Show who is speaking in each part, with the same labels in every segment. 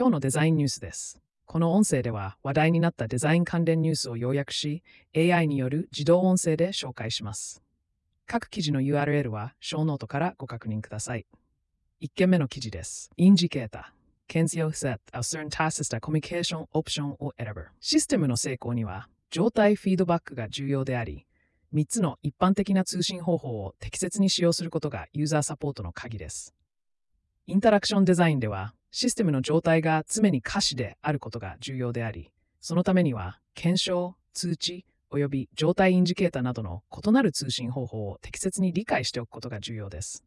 Speaker 1: 今日のデザインニュースです。この音声では話題になったデザイン関連ニュースを要約し、AI による自動音声で紹介します。各記事の URL は小ノートからご確認ください。1件目の記事です。インジケータ。検知を set a certain task したコミュニケーションオプションを選ぶ。システムの成功には状態フィードバックが重要であり、3つの一般的な通信方法を適切に使用することがユーザーサポートの鍵です。インタラクションデザインでは、システムの状態が常に可視であることが重要であり、そのためには、検証、通知、および状態インジケータなどの異なる通信方法を適切に理解しておくことが重要です。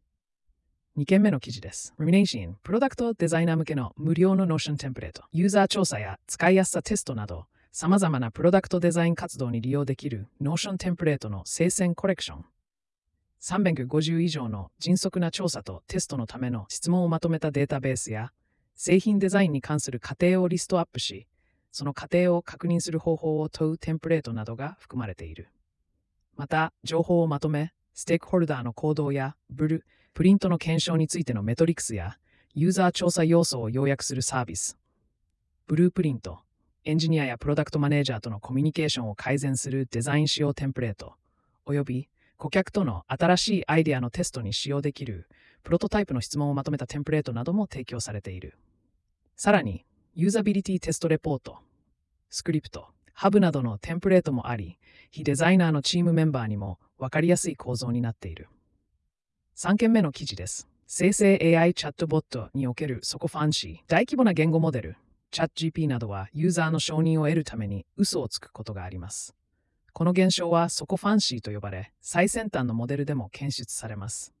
Speaker 1: 2件目の記事です。Rumination、プロダクトデザイナー向けの無料の Notion テンプレート、ユーザー調査や使いやすさテストなど、様々なプロダクトデザイン活動に利用できる Notion テンプレートの生鮮コレクション。350以上の迅速な調査とテストのための質問をまとめたデータベースや、製品デザインに関する過程をリストアップし、その過程を確認する方法を問うテンプレートなどが含まれている。また、情報をまとめ、ステークホルダーの行動やブル、プリントの検証についてのメトリクスや、ユーザー調査要素を要約するサービス。ブループリント、エンジニアやプロダクトマネージャーとのコミュニケーションを改善するデザイン仕様テンプレート、および顧客との新しいアイデアのテストに使用できるプロトタイプの質問をまとめたテンプレートなども提供されている。さらに、ユーザビリティテストレポート、スクリプト、ハブなどのテンプレートもあり、非デザイナーのチームメンバーにも分かりやすい構造になっている。3件目の記事です。生成 AI チャットボットにおけるソコファンシー、大規模な言語モデル、チャット GP などはユーザーの承認を得るために嘘をつくことがあります。この現象はソコファンシーと呼ばれ、最先端のモデルでも検出されます。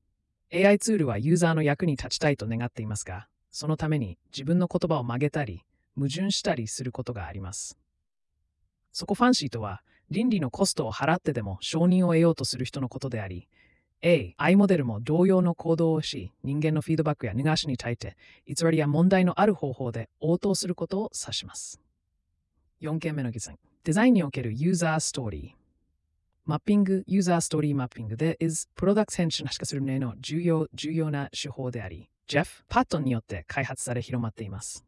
Speaker 1: AI ツールはユーザーの役に立ちたいと願っていますが、そのために自分の言葉を曲げたり、矛盾したりすることがあります。ソコファンシーとは、倫理のコストを払ってでも承認を得ようとする人のことであり、AI モデルも同様の行動をし、人間のフィードバックや逃がしに対して、偽りや問題のある方法で応答することを指します。4件目の議論。デザインにおけるユーザーストーリー。マッピング、ユーザーストーリーマッピングで is プロダクト編集化する例の重要、重要な手法であり、ジェフ・パットンによって開発され広まっています。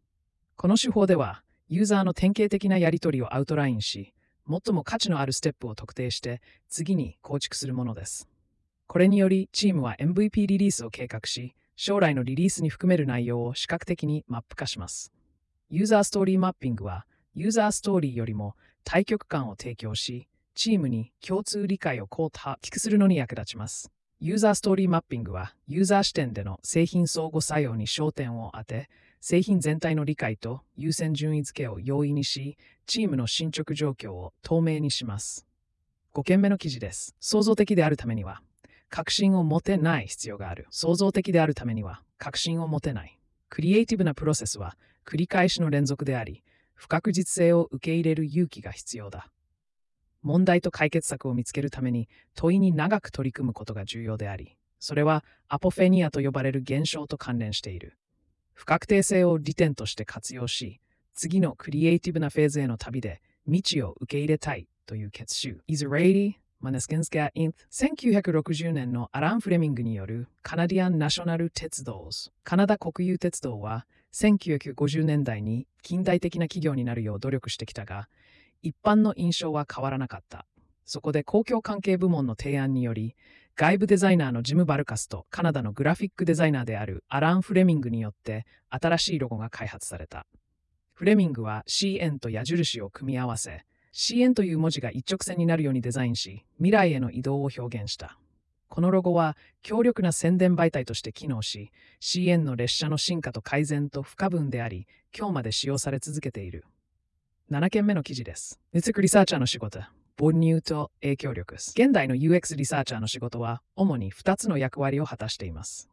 Speaker 1: この手法では、ユーザーの典型的なやり取りをアウトラインし、最も価値のあるステップを特定して、次に構築するものです。これにより、チームは MVP リリースを計画し、将来のリリースに含める内容を視覚的にマップ化します。ユーザーストーリーマッピングは、ユーザーストーリーよりも対極感を提供し、チームに共通理解をこう大きくするのに役立ちます。ユーザーストーリーマッピングは、ユーザー視点での製品相互作用に焦点を当て、製品全体の理解と優先順位付けを容易にし、チームの進捗状況を透明にします。5件目の記事です。創造的であるためには、確信を持てない必要がある。創造的であるためには、確信を持てない。クリエイティブなプロセスは、繰り返しの連続であり、不確実性を受け入れる勇気が必要だ。問題と解決策を見つけるために問いに長く取り組むことが重要であり、それはアポフェニアと呼ばれる現象と関連している。不確定性を利点として活用し、次のクリエイティブなフェーズへの旅で未知を受け入れたいという決心。Is ready? マネスケンスカイン1960年のアラン・フレミングによるカナディアン・ナショナル・鉄道カナダ国有鉄道は1950年代に近代的な企業になるよう努力してきたが、一般の印象は変わらなかった。そこで公共関係部門の提案により、外部デザイナーのジム・バルカスとカナダのグラフィックデザイナーであるアラン・フレミングによって新しいロゴが開発された。フレミングは CN と矢印を組み合わせ、CN という文字が一直線になるようにデザインし、未来への移動を表現した。このロゴは強力な宣伝媒体として機能し、CN の列車の進化と改善と不可分であり、今日まで使用され続けている。7件目の記事です。熱力リサーチャーの仕事。母乳と影響力です。現代の UX リサーチャーの仕事は主に2つの役割を果たしています。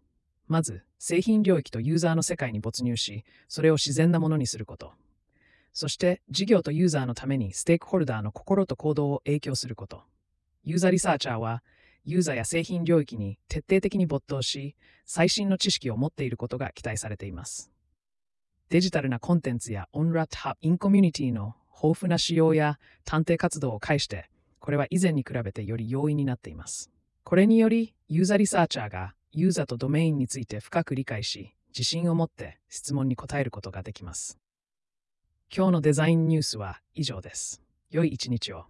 Speaker 1: まず、製品領域とユーザーの世界に没入し、それを自然なものにすること。そして、事業とユーザーのためにステークホルダーの心と行動を影響すること。ユーザーリサーチャーは、ユーザーや製品領域に徹底的に没頭し、最新の知識を持っていることが期待されています。デジタルなコンテンツやオンラットハインコミュニティの豊富な仕様や探偵活動を介して、これは以前に比べてより容易になっています。これにより、ユーザーリサーチャーがユーザーとドメインについて深く理解し、自信を持って質問に答えることができます。今日のデザインニュースは以上です。良い一日を。